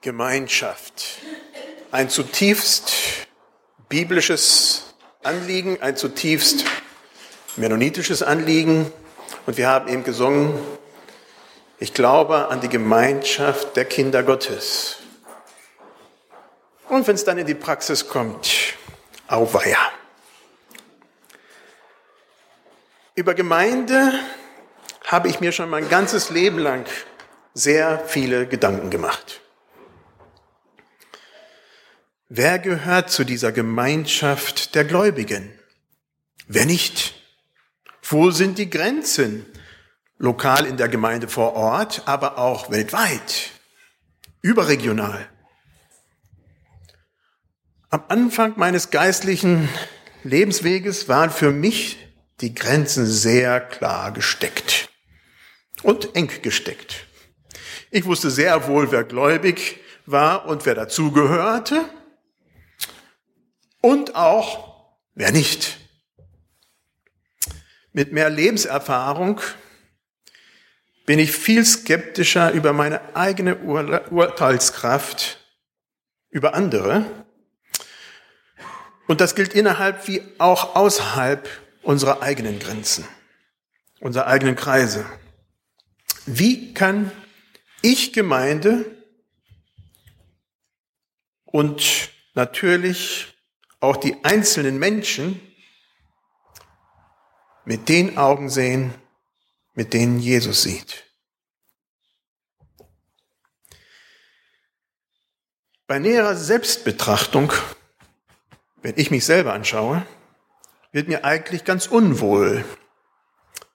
Gemeinschaft. Ein zutiefst biblisches Anliegen, ein zutiefst mennonitisches Anliegen. Und wir haben eben gesungen, ich glaube an die Gemeinschaft der Kinder Gottes. Und wenn es dann in die Praxis kommt, auweia. Über Gemeinde habe ich mir schon mein ganzes Leben lang sehr viele Gedanken gemacht. Wer gehört zu dieser Gemeinschaft der Gläubigen? Wer nicht? Wo sind die Grenzen? Lokal in der Gemeinde vor Ort, aber auch weltweit, überregional. Am Anfang meines geistlichen Lebensweges waren für mich die Grenzen sehr klar gesteckt und eng gesteckt. Ich wusste sehr wohl, wer gläubig war und wer dazugehörte und auch wer nicht. Mit mehr Lebenserfahrung bin ich viel skeptischer über meine eigene Ur Urteilskraft über andere. Und das gilt innerhalb wie auch außerhalb unserer eigenen Grenzen, unserer eigenen Kreise. Wie kann ich Gemeinde und natürlich auch die einzelnen Menschen mit den Augen sehen, mit denen Jesus sieht. Bei näherer Selbstbetrachtung, wenn ich mich selber anschaue, wird mir eigentlich ganz unwohl,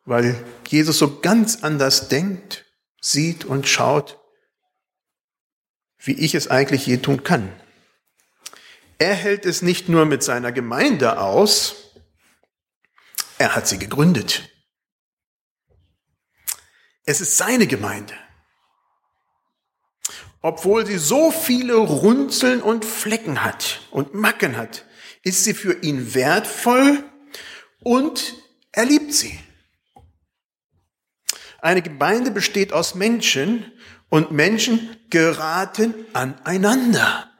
weil Jesus so ganz anders denkt, sieht und schaut, wie ich es eigentlich je tun kann. Er hält es nicht nur mit seiner Gemeinde aus, er hat sie gegründet. Es ist seine Gemeinde. Obwohl sie so viele Runzeln und Flecken hat und Macken hat, ist sie für ihn wertvoll und er liebt sie. Eine Gemeinde besteht aus Menschen und Menschen geraten aneinander.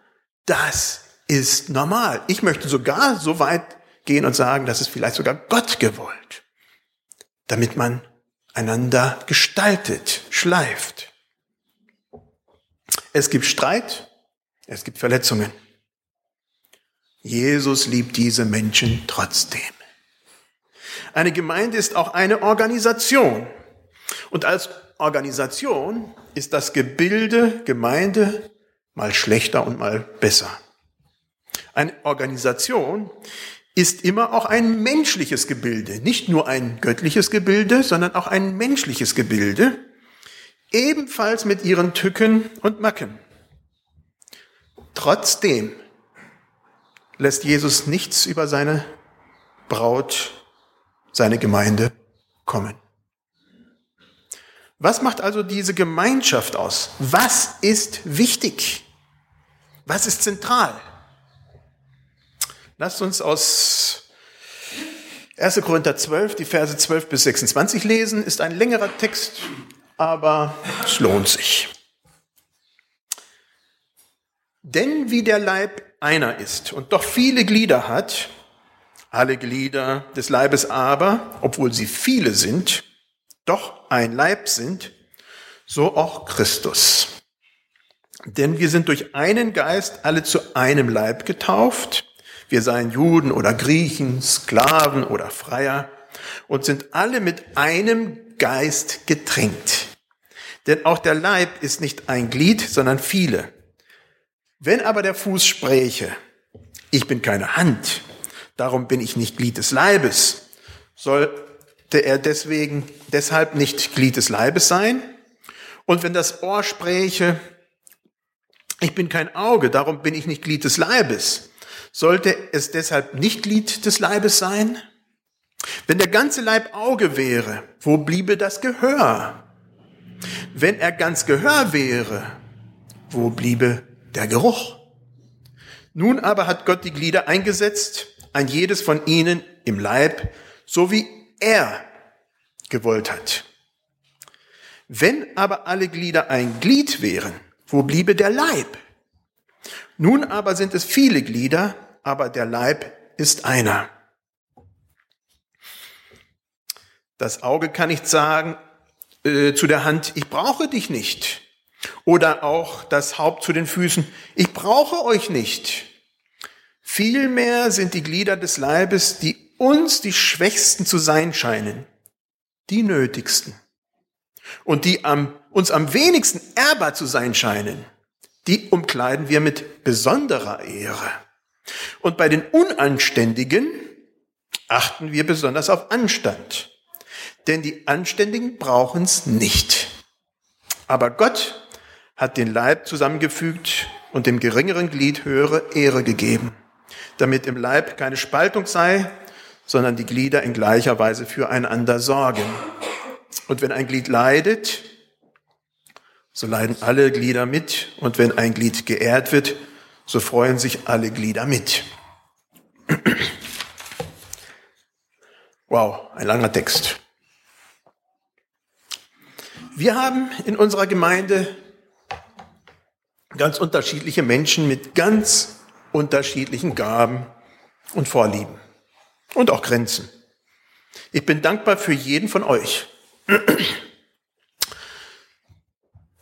Das ist normal. Ich möchte sogar so weit gehen und sagen, das ist vielleicht sogar Gott gewollt, damit man einander gestaltet, schleift. Es gibt Streit, es gibt Verletzungen. Jesus liebt diese Menschen trotzdem. Eine Gemeinde ist auch eine Organisation. Und als Organisation ist das Gebilde Gemeinde mal schlechter und mal besser. Eine Organisation ist immer auch ein menschliches Gebilde, nicht nur ein göttliches Gebilde, sondern auch ein menschliches Gebilde, ebenfalls mit ihren Tücken und Macken. Trotzdem lässt Jesus nichts über seine Braut, seine Gemeinde kommen. Was macht also diese Gemeinschaft aus? Was ist wichtig? Was ist zentral? Lasst uns aus 1. Korinther 12, die Verse 12 bis 26 lesen. Ist ein längerer Text, aber es lohnt sich. Denn wie der Leib einer ist und doch viele Glieder hat, alle Glieder des Leibes aber, obwohl sie viele sind, doch ein Leib sind, so auch Christus. Denn wir sind durch einen Geist alle zu einem Leib getauft, wir seien Juden oder Griechen, Sklaven oder Freier und sind alle mit einem Geist getränkt. Denn auch der Leib ist nicht ein Glied, sondern viele. Wenn aber der Fuß spräche, ich bin keine Hand, darum bin ich nicht Glied des Leibes, sollte er deswegen deshalb nicht Glied des Leibes sein? Und wenn das Ohr spräche, ich bin kein Auge, darum bin ich nicht Glied des Leibes, sollte es deshalb nicht Glied des Leibes sein? Wenn der ganze Leib Auge wäre, wo bliebe das Gehör? Wenn er ganz Gehör wäre, wo bliebe der Geruch? Nun aber hat Gott die Glieder eingesetzt, ein jedes von ihnen im Leib, so wie er gewollt hat. Wenn aber alle Glieder ein Glied wären, Wo bliebe der Leib? Nun aber sind es viele Glieder, aber der Leib ist einer. Das Auge kann nicht sagen äh, zu der Hand, ich brauche dich nicht. Oder auch das Haupt zu den Füßen, ich brauche euch nicht. Vielmehr sind die Glieder des Leibes, die uns die Schwächsten zu sein scheinen, die nötigsten. Und die am, uns am wenigsten ehrbar zu sein scheinen, die umkleiden wir mit besonderer Ehre. Und bei den Unanständigen achten wir besonders auf Anstand. Denn die Anständigen brauchen es nicht. Aber Gott hat den Leib zusammengefügt und dem geringeren Glied höhere Ehre gegeben, damit im Leib keine Spaltung sei, sondern die Glieder in gleicher Weise füreinander sorgen. Und wenn ein Glied leidet, so leiden alle Glieder mit. Und wenn ein Glied geehrt wird, so freuen sich alle Glieder mit. Wow, ein langer Text. Wir haben in unserer Gemeinde ganz unterschiedliche Menschen mit ganz unterschiedlichen Gaben und Vorlieben und auch Grenzen. Ich bin dankbar für jeden von euch.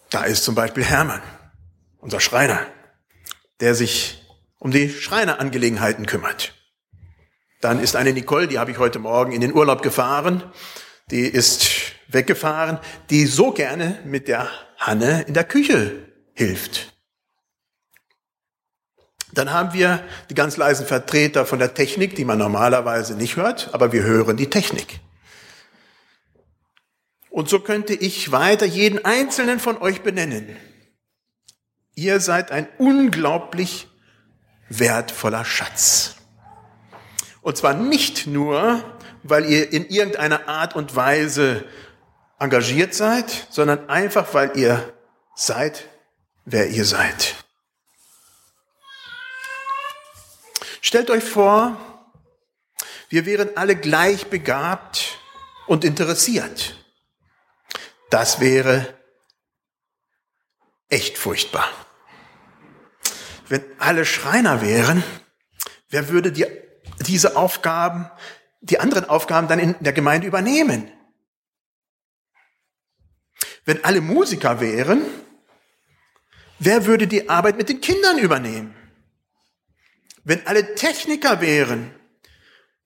Da ist zum Beispiel Hermann, unser Schreiner, der sich um die Schreinerangelegenheiten kümmert. Dann ist eine Nicole, die habe ich heute Morgen in den Urlaub gefahren. Die ist weggefahren, die so gerne mit der Hanne in der Küche hilft. Dann haben wir die ganz leisen Vertreter von der Technik, die man normalerweise nicht hört, aber wir hören die Technik. Und so könnte ich weiter jeden einzelnen von euch benennen. Ihr seid ein unglaublich wertvoller Schatz. Und zwar nicht nur, weil ihr in irgendeiner Art und Weise engagiert seid, sondern einfach, weil ihr seid, wer ihr seid. Stellt euch vor, wir wären alle gleich begabt und interessiert. Das wäre echt furchtbar. Wenn alle Schreiner wären, wer würde die, diese Aufgaben, die anderen Aufgaben dann in der Gemeinde übernehmen? Wenn alle Musiker wären, wer würde die Arbeit mit den Kindern übernehmen? Wenn alle Techniker wären,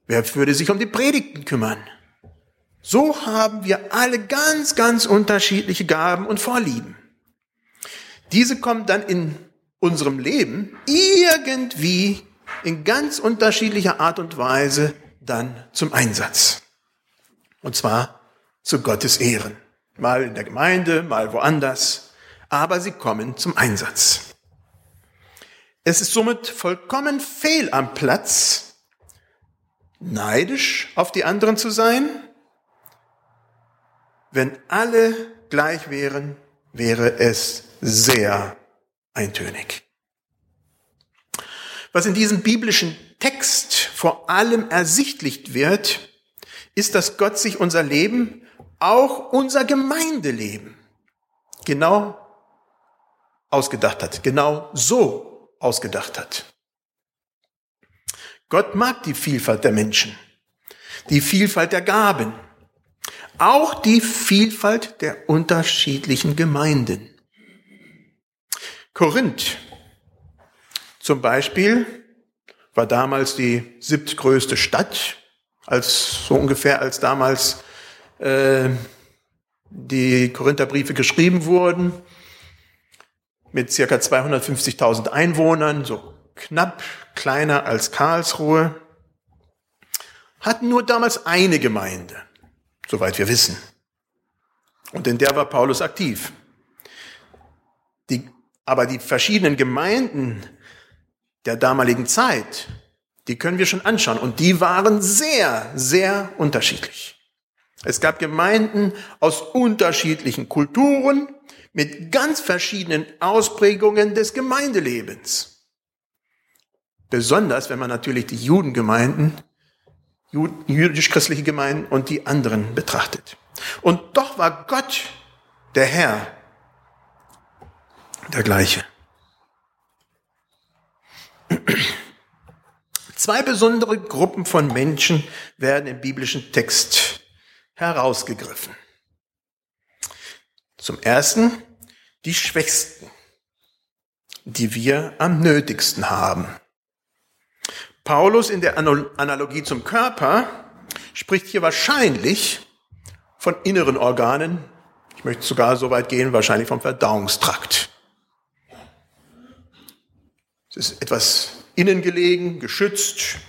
wer würde sich um die Predigten kümmern? So haben wir alle ganz, ganz unterschiedliche Gaben und Vorlieben. Diese kommen dann in unserem Leben irgendwie in ganz unterschiedlicher Art und Weise dann zum Einsatz. Und zwar zu Gottes Ehren. Mal in der Gemeinde, mal woanders. Aber sie kommen zum Einsatz. Es ist somit vollkommen fehl am Platz, neidisch auf die anderen zu sein wenn alle gleich wären, wäre es sehr eintönig. Was in diesem biblischen Text vor allem ersichtlich wird, ist, dass Gott sich unser Leben, auch unser Gemeindeleben, genau ausgedacht hat, genau so ausgedacht hat. Gott mag die Vielfalt der Menschen, die Vielfalt der Gaben, auch die Vielfalt der unterschiedlichen Gemeinden. Korinth zum Beispiel war damals die siebtgrößte Stadt, als so ungefähr als damals äh, die Korintherbriefe geschrieben wurden, mit circa 250.000 Einwohnern, so knapp kleiner als Karlsruhe, hatten nur damals eine Gemeinde soweit wir wissen. Und in der war Paulus aktiv. Die, aber die verschiedenen Gemeinden der damaligen Zeit, die können wir schon anschauen. Und die waren sehr, sehr unterschiedlich. Es gab Gemeinden aus unterschiedlichen Kulturen mit ganz verschiedenen Ausprägungen des Gemeindelebens. Besonders wenn man natürlich die Judengemeinden jüdisch-christliche Gemeinden und die anderen betrachtet. Und doch war Gott, der Herr, der gleiche. Zwei besondere Gruppen von Menschen werden im biblischen Text herausgegriffen. Zum ersten die Schwächsten, die wir am nötigsten haben. Paulus in der Analogie zum Körper spricht hier wahrscheinlich von inneren Organen. Ich möchte sogar so weit gehen, wahrscheinlich vom Verdauungstrakt. Es ist etwas innen gelegen, geschützt.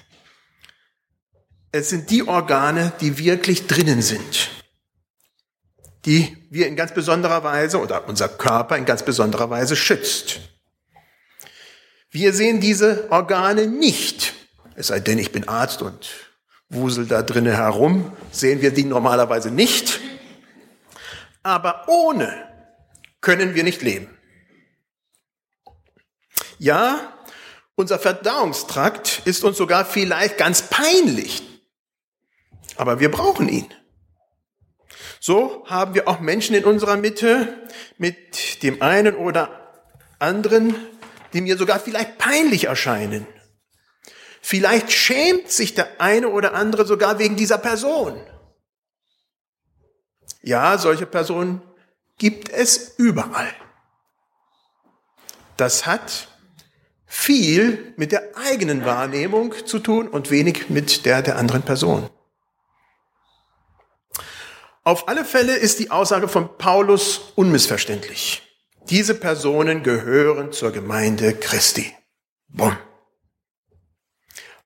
Es sind die Organe, die wirklich drinnen sind, die wir in ganz besonderer Weise oder unser Körper in ganz besonderer Weise schützt. Wir sehen diese Organe nicht es sei denn, ich bin Arzt und wusel da drinnen herum, sehen wir die normalerweise nicht. Aber ohne können wir nicht leben. Ja, unser Verdauungstrakt ist uns sogar vielleicht ganz peinlich, aber wir brauchen ihn. So haben wir auch Menschen in unserer Mitte mit dem einen oder anderen, die mir sogar vielleicht peinlich erscheinen. Vielleicht schämt sich der eine oder andere sogar wegen dieser Person. Ja, solche Personen gibt es überall. Das hat viel mit der eigenen Wahrnehmung zu tun und wenig mit der der anderen Person. Auf alle Fälle ist die Aussage von Paulus unmissverständlich. Diese Personen gehören zur Gemeinde Christi. Bumm.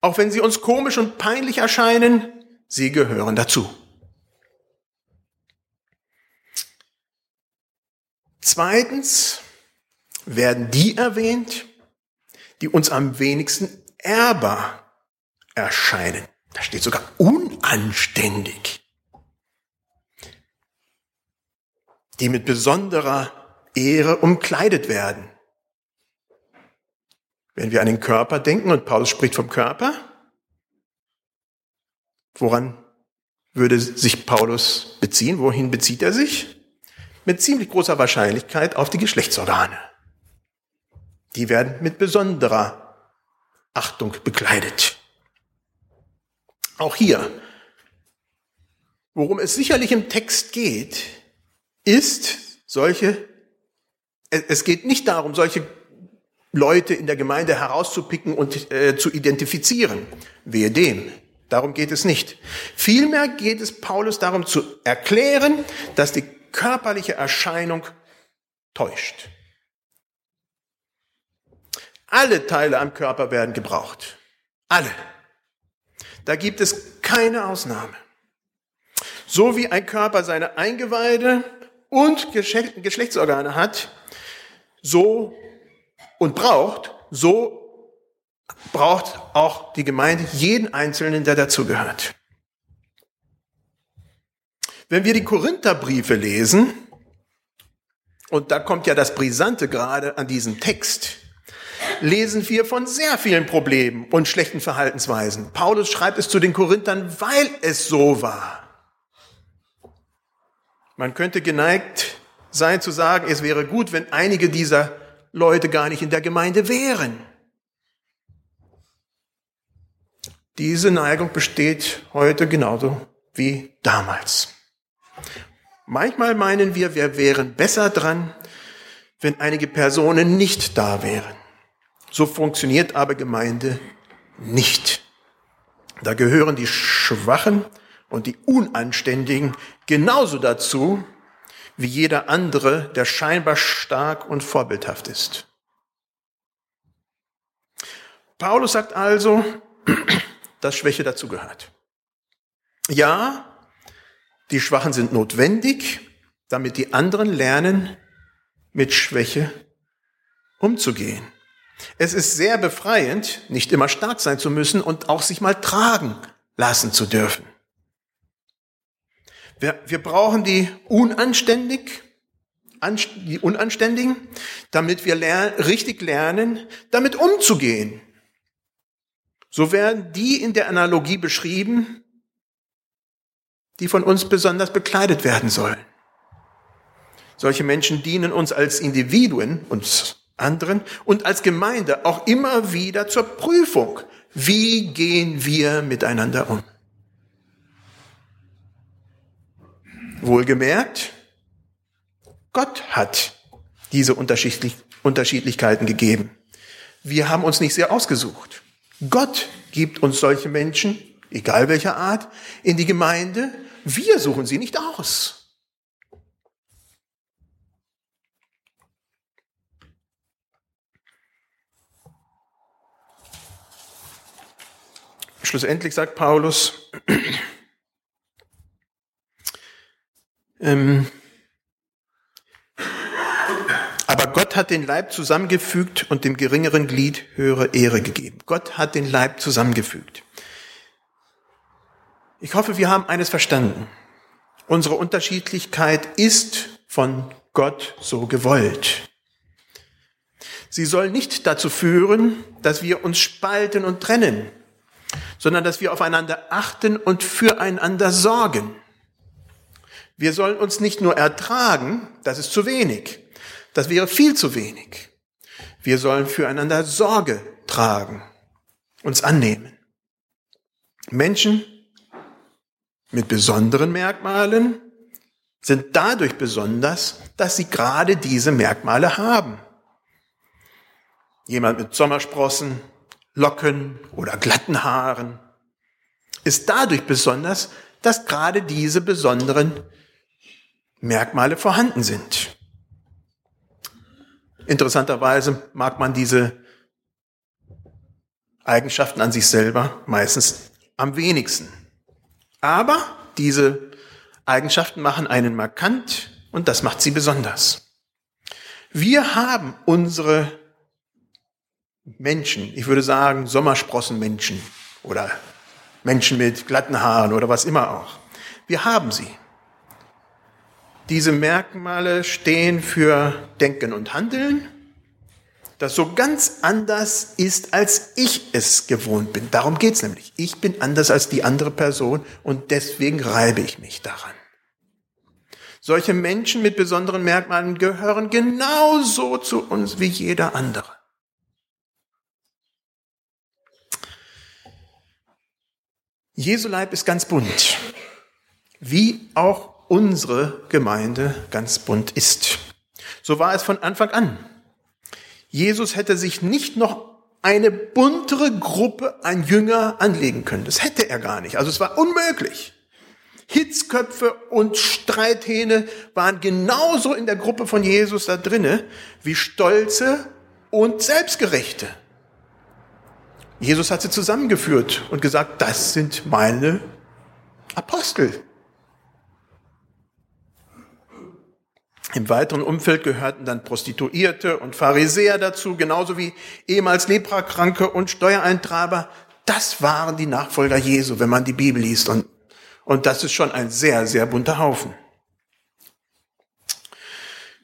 Auch wenn sie uns komisch und peinlich erscheinen, sie gehören dazu. Zweitens werden die erwähnt, die uns am wenigsten ehrbar erscheinen. Da steht sogar unanständig. Die mit besonderer Ehre umkleidet werden. Wenn wir an den Körper denken, und Paulus spricht vom Körper, woran würde sich Paulus beziehen? Wohin bezieht er sich? Mit ziemlich großer Wahrscheinlichkeit auf die Geschlechtsorgane. Die werden mit besonderer Achtung bekleidet. Auch hier, worum es sicherlich im Text geht, ist solche, es geht nicht darum, solche Leute in der Gemeinde herauszupicken und äh, zu identifizieren. Wehe dem. Darum geht es nicht. Vielmehr geht es Paulus darum zu erklären, dass die körperliche Erscheinung täuscht. Alle Teile am Körper werden gebraucht. Alle. Da gibt es keine Ausnahme. So wie ein Körper seine Eingeweide und Geschlechtsorgane hat, so und braucht, so braucht auch die Gemeinde jeden Einzelnen, der dazugehört. Wenn wir die Korintherbriefe lesen, und da kommt ja das Brisante gerade an diesem Text, lesen wir von sehr vielen Problemen und schlechten Verhaltensweisen. Paulus schreibt es zu den Korinthern, weil es so war. Man könnte geneigt sein zu sagen, es wäre gut, wenn einige dieser Leute gar nicht in der Gemeinde wären. Diese Neigung besteht heute genauso wie damals. Manchmal meinen wir, wir wären besser dran, wenn einige Personen nicht da wären. So funktioniert aber Gemeinde nicht. Da gehören die Schwachen und die Unanständigen genauso dazu wie jeder andere, der scheinbar stark und vorbildhaft ist. Paulus sagt also, dass Schwäche dazugehört. Ja, die Schwachen sind notwendig, damit die anderen lernen, mit Schwäche umzugehen. Es ist sehr befreiend, nicht immer stark sein zu müssen und auch sich mal tragen lassen zu dürfen. Wir, wir brauchen die unanständig, die Unanständigen, damit wir ler richtig lernen, damit umzugehen. So werden die in der Analogie beschrieben, die von uns besonders bekleidet werden sollen. Solche Menschen dienen uns als Individuen, uns anderen und als Gemeinde auch immer wieder zur Prüfung. Wie gehen wir miteinander um? Wohlgemerkt, Gott hat diese Unterschiedlichkeiten gegeben. Wir haben uns nicht sehr ausgesucht. Gott gibt uns solche Menschen, egal welcher Art, in die Gemeinde. Wir suchen sie nicht aus. Schlussendlich sagt Paulus, ähm, aber Gott hat den Leib zusammengefügt und dem geringeren Glied höhere Ehre gegeben. Gott hat den Leib zusammengefügt. Ich hoffe, wir haben eines verstanden. Unsere Unterschiedlichkeit ist von Gott so gewollt. Sie soll nicht dazu führen, dass wir uns spalten und trennen, sondern dass wir aufeinander achten und füreinander sorgen. Wir sollen uns nicht nur ertragen, das ist zu wenig, das wäre viel zu wenig. Wir sollen füreinander Sorge tragen, uns annehmen. Menschen mit besonderen Merkmalen sind dadurch besonders, dass sie gerade diese Merkmale haben. Jemand mit Sommersprossen, Locken oder glatten Haaren, ist dadurch besonders, dass gerade diese besonderen Merkmale vorhanden sind. Interessanterweise mag man diese Eigenschaften an sich selber meistens am wenigsten. Aber diese Eigenschaften machen einen markant und das macht sie besonders. Wir haben unsere Menschen, ich würde sagen Sommersprossenmenschen oder Menschen mit glatten Haaren oder was immer auch. Wir haben sie. Diese Merkmale stehen für Denken und Handeln, das so ganz anders ist, als ich es gewohnt bin. Darum geht's nämlich. Ich bin anders als die andere Person und deswegen reibe ich mich daran. Solche Menschen mit besonderen Merkmalen gehören genauso zu uns wie jeder andere. Jesu Leib ist ganz bunt, wie auch unsere Gemeinde ganz bunt ist. So war es von Anfang an. Jesus hätte sich nicht noch eine buntere Gruppe an Jünger anlegen können. Das hätte er gar nicht. Also es war unmöglich. Hitzköpfe und Streithähne waren genauso in der Gruppe von Jesus da drinne wie Stolze und Selbstgerechte. Jesus hat sie zusammengeführt und gesagt, das sind meine Apostel. Im weiteren Umfeld gehörten dann Prostituierte und Pharisäer dazu, genauso wie ehemals Leprakranke und Steuereintreiber. Das waren die Nachfolger Jesu, wenn man die Bibel liest. Und, und das ist schon ein sehr, sehr bunter Haufen.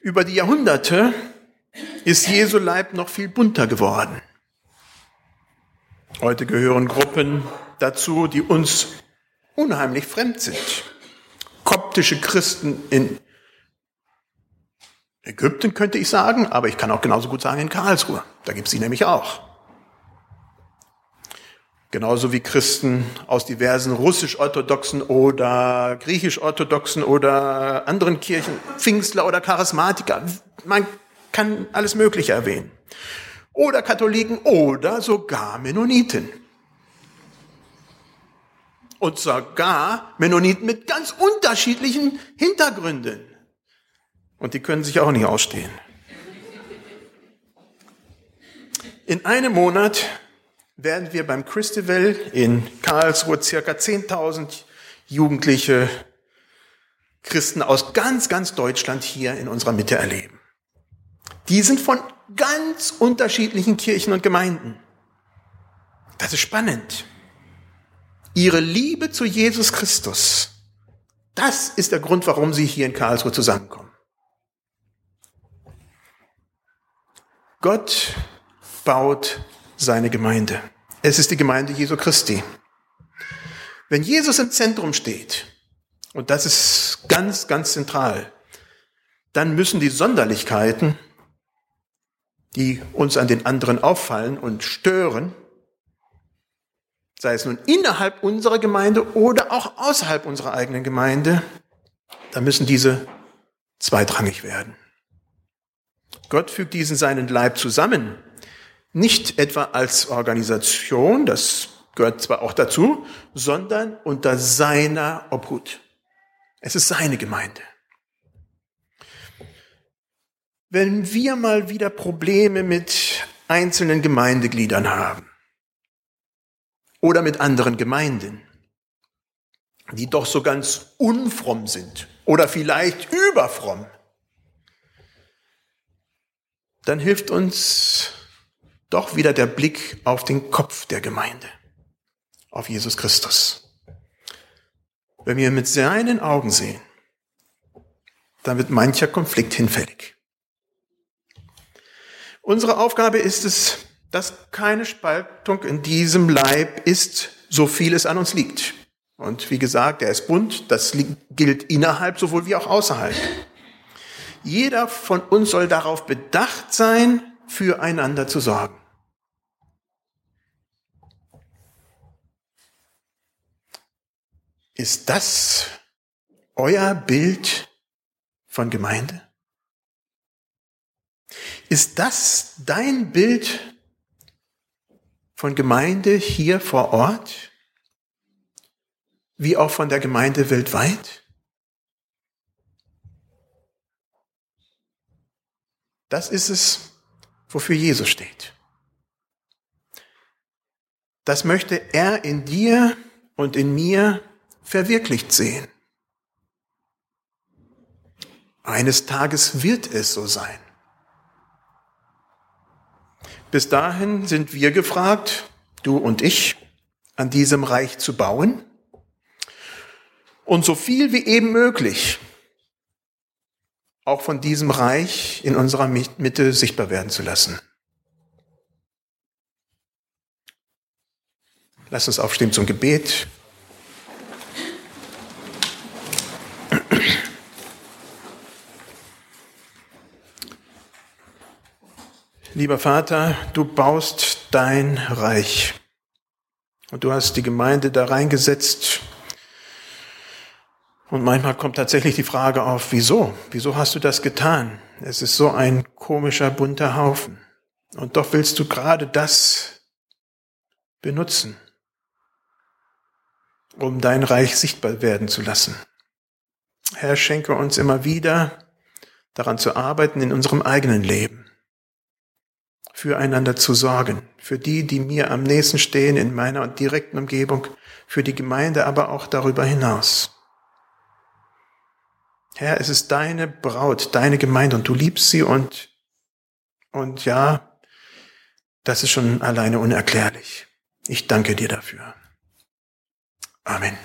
Über die Jahrhunderte ist Jesu Leib noch viel bunter geworden. Heute gehören Gruppen dazu, die uns unheimlich fremd sind. Koptische Christen in Ägypten könnte ich sagen, aber ich kann auch genauso gut sagen in Karlsruhe. Da gibt es sie nämlich auch. Genauso wie Christen aus diversen russisch-orthodoxen oder griechisch-orthodoxen oder anderen Kirchen, Pfingstler oder Charismatiker. Man kann alles Mögliche erwähnen oder Katholiken oder sogar Mennoniten. Und sogar Mennoniten mit ganz unterschiedlichen Hintergründen. Und die können sich auch nicht ausstehen. In einem Monat werden wir beim Christival in Karlsruhe circa 10.000 jugendliche Christen aus ganz, ganz Deutschland hier in unserer Mitte erleben. Die sind von ganz unterschiedlichen Kirchen und Gemeinden. Das ist spannend. Ihre Liebe zu Jesus Christus, das ist der Grund, warum sie hier in Karlsruhe zusammenkommen. Gott baut seine Gemeinde. Es ist die Gemeinde Jesu Christi. Wenn Jesus im Zentrum steht, und das ist ganz, ganz zentral, dann müssen die Sonderlichkeiten, die uns an den anderen auffallen und stören, sei es nun innerhalb unserer Gemeinde oder auch außerhalb unserer eigenen Gemeinde, da müssen diese zweitrangig werden. Gott fügt diesen seinen Leib zusammen, nicht etwa als Organisation, das gehört zwar auch dazu, sondern unter seiner Obhut. Es ist seine Gemeinde. Wenn wir mal wieder Probleme mit einzelnen Gemeindegliedern haben oder mit anderen Gemeinden, die doch so ganz unfromm sind oder vielleicht überfromm, dann hilft uns doch wieder der Blick auf den Kopf der Gemeinde, auf Jesus Christus. Wenn wir mit seinen Augen sehen, dann wird mancher Konflikt hinfällig. Unsere Aufgabe ist es, dass keine Spaltung in diesem Leib ist, so viel es an uns liegt. Und wie gesagt, er ist bunt, das gilt innerhalb sowohl wie auch außerhalb. Jeder von uns soll darauf bedacht sein, füreinander zu sorgen. Ist das euer Bild von Gemeinde? Ist das dein Bild von Gemeinde hier vor Ort? Wie auch von der Gemeinde weltweit? Das ist es, wofür Jesus steht. Das möchte er in dir und in mir verwirklicht sehen. Eines Tages wird es so sein. Bis dahin sind wir gefragt, du und ich, an diesem Reich zu bauen und so viel wie eben möglich auch von diesem Reich in unserer Mitte sichtbar werden zu lassen. Lass uns aufstehen zum Gebet. Lieber Vater, du baust dein Reich. Und du hast die Gemeinde da reingesetzt. Und manchmal kommt tatsächlich die Frage auf, wieso? Wieso hast du das getan? Es ist so ein komischer, bunter Haufen. Und doch willst du gerade das benutzen, um dein Reich sichtbar werden zu lassen. Herr, schenke uns immer wieder daran zu arbeiten in unserem eigenen Leben füreinander zu sorgen, für die, die mir am nächsten stehen in meiner direkten Umgebung, für die Gemeinde, aber auch darüber hinaus. Herr, es ist deine Braut, deine Gemeinde und du liebst sie und, und ja, das ist schon alleine unerklärlich. Ich danke dir dafür. Amen.